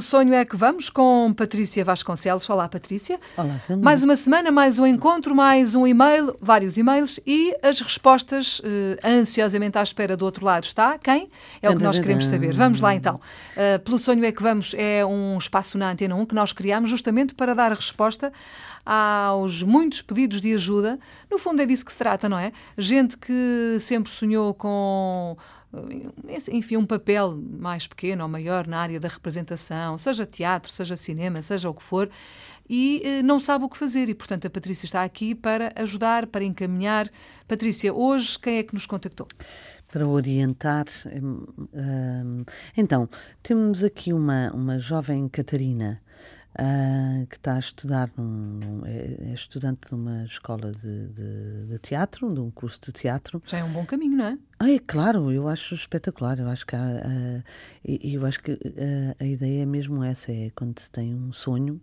Sonho é que vamos com Patrícia Vasconcelos. Olá, Patrícia. Olá, Mais uma semana, mais um encontro, mais um e-mail, vários e-mails e as respostas uh, ansiosamente à espera do outro lado está. Quem? É o que nós queremos saber. Vamos lá então. Uh, Pelo sonho é que vamos é um espaço na Antena 1 que nós criamos justamente para dar resposta aos muitos pedidos de ajuda. No fundo é disso que se trata, não é? Gente que sempre sonhou com enfim, um papel mais pequeno ou maior na área da representação, seja teatro, seja cinema, seja o que for, e eh, não sabe o que fazer. E, portanto, a Patrícia está aqui para ajudar, para encaminhar. Patrícia, hoje quem é que nos contactou? Para orientar. Hum, hum, então, temos aqui uma, uma jovem Catarina uh, que está a estudar, num, é, é, estudante de uma escola de, de, de, teatro, de um curso de teatro. Já é um bom caminho, não é? Ah, é claro, eu acho espetacular. Eu acho que, há, uh, eu acho que uh, a ideia é mesmo essa: é quando se tem um sonho,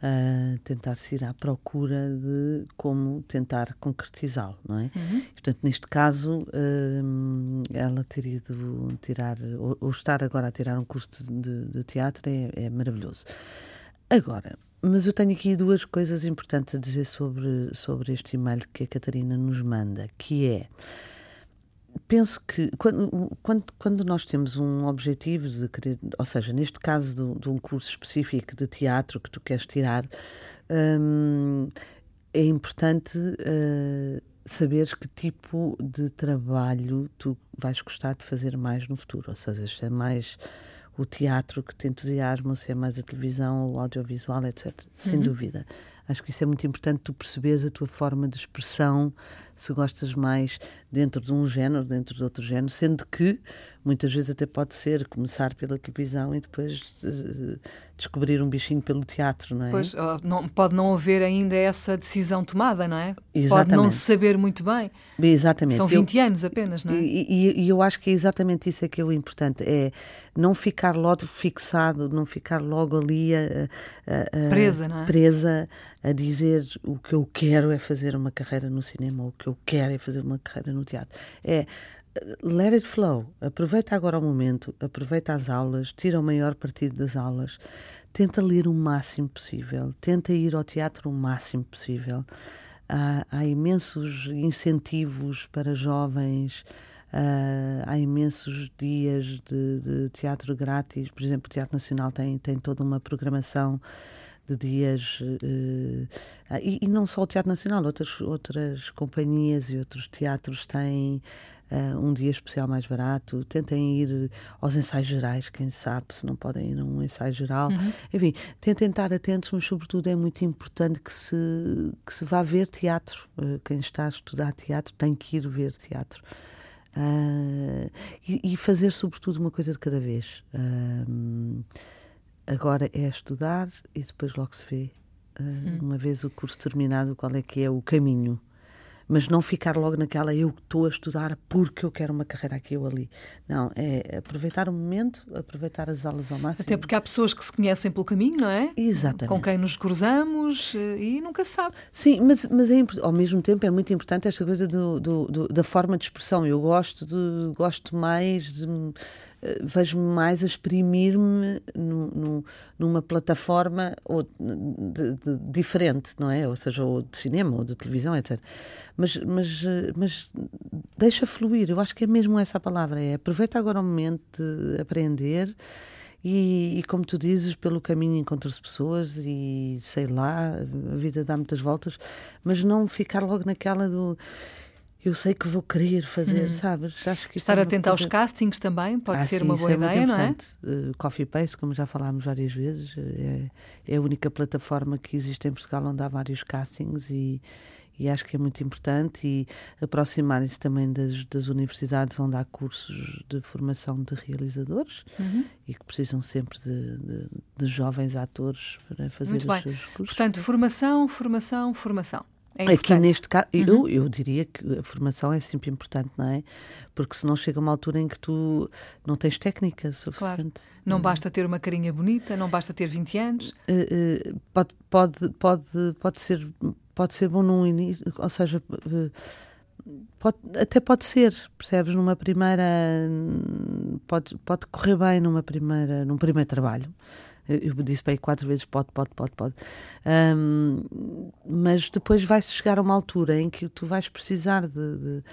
uh, tentar-se ir à procura de como tentar concretizá-lo, não é? Uhum. Portanto, neste caso, uh, ela ter ido tirar, ou, ou, estar agora a tirar um curso de, de teatro é, é maravilhoso. Agora, mas eu tenho aqui duas coisas importantes a dizer sobre, sobre este e-mail que a Catarina nos manda, que é penso que quando, quando, quando, nós temos um objetivo de querer, ou seja, neste caso de, um curso específico de teatro que tu queres tirar, hum, é importante uh, saberes que tipo de trabalho tu vais gostar de fazer mais no futuro, ou seja, se é mais o teatro que te entusiasma, se é mais a televisão, o audiovisual, etc. Sem uhum. dúvida. Acho que isso é muito importante, tu perceberes a tua forma de expressão, se gostas mais dentro de um género, dentro de outro género, sendo que muitas vezes até pode ser começar pela televisão e depois uh, descobrir um bichinho pelo teatro, não é? Pois, não, pode não haver ainda essa decisão tomada, não é? Exatamente. Pode não se saber muito bem. Exatamente. São 20 eu, anos apenas, não é? E, e, e, eu acho que é exatamente isso é que é o importante, é não ficar logo fixado, não ficar logo ali a, a, a, presa, não é? presa a dizer o que eu quero é fazer uma carreira no cinema, ou o que eu quero é fazer uma carreira no teatro. É let it flow. Aproveita agora o momento, aproveita as aulas, tira o maior partido das aulas, tenta ler o máximo possível, tenta ir ao teatro o máximo possível. Há, há imensos incentivos para jovens. Uh, há imensos dias de, de, teatro grátis, por exemplo, o Teatro Nacional tem, tem toda uma programação de dias, uh, e, e, não só o Teatro Nacional, outras, outras companhias e outros teatros têm uh, um dia especial mais barato, tentem ir aos ensaios gerais, quem sabe se não podem ir a um ensaio geral. Uhum. Enfim, tentem estar atentos, mas sobretudo é muito importante que se, que se vá ver teatro. Uh, quem está a estudar teatro tem que ir ver teatro. Uh, e, e, fazer sobretudo uma coisa de cada vez. Agora é estudar e depois logo se vê, uh, hum. uma vez o curso terminado, qual é que é o caminho. Mas não ficar logo naquela eu estou a estudar porque eu quero uma carreira aqui ou ali. Não, é aproveitar o momento, aproveitar as aulas ao máximo. Até porque há pessoas que se conhecem pelo caminho, não é? Exatamente. Com quem nos cruzamos eh, e nunca se sabe. Sim, mas, mas é, ao mesmo tempo é muito importante esta coisa do, do, do da forma de expressão. Eu gosto, de, gosto mais de vejo-me mais a exprimir-me numa plataforma ou de, de, diferente, não é? Ou seja, ou de cinema ou de televisão, etc. Mas, mas, eh, mas deixa fluir, eu acho que é mesmo essa a palavra, é aproveita agora o momento de aprender e, e como tu dizes, pelo caminho encontram-se pessoas e sei lá, a vida dá muitas voltas, mas não ficar logo naquela do eu sei que vou querer fazer, hum. sabes? Acho que Estar é atento aos castings também pode ah, ser sim, uma boa é ideia, não é? Uh, Coffee Paste, como já falámos várias vezes, é, é, a única plataforma que existe em Portugal onde há vários castings e, e acho que é muito importante e aproximarem-se também das, das, universidades onde há cursos de formação de realizadores uhum. e que precisam sempre de, de, de jovens atores para fazer muito os bem. seus cursos. Portanto, formação, formação, formação. É Aqui neste caso, uhum. eu, eu diria que a formação é sempre importante, não é? Porque senão chega uma altura em que tu não tens técnica suficiente. Claro. Não uhum. basta ter uma carinha bonita, não basta ter 20 anos. Uh, uh, pode, pode, pode, pode, ser, pode ser bom num início, ou seja, uh, pode, até pode ser, percebes? Numa primeira. Pode, pode correr bem numa primeira, num primeiro trabalho. Eu disse para aí quatro vezes pode, pode, pode, pode. Um, mas depois vai-se chegar a uma altura em que tu vais precisar de, de,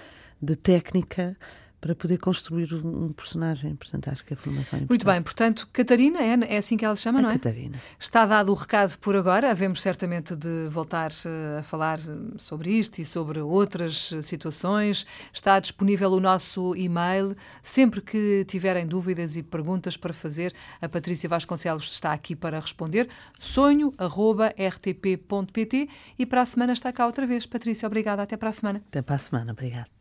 de técnica para poder construir um personagem. Portanto, acho que a formação é Muito bem, portanto, Catarina, é, é assim que ela se chama, a não é? Catarina. Está dado o recado por agora, havemos certamente de voltar eh, a falar eh, sobre isto e sobre outras eh, situações. Está disponível o nosso e-mail. Sempre que tiverem dúvidas e perguntas para fazer, a Patrícia Vasconcelos está aqui para responder. sonho.rtp.pt e para a semana está cá outra vez. Patrícia, obrigada. Até para a semana. Até para a semana. Obrigada.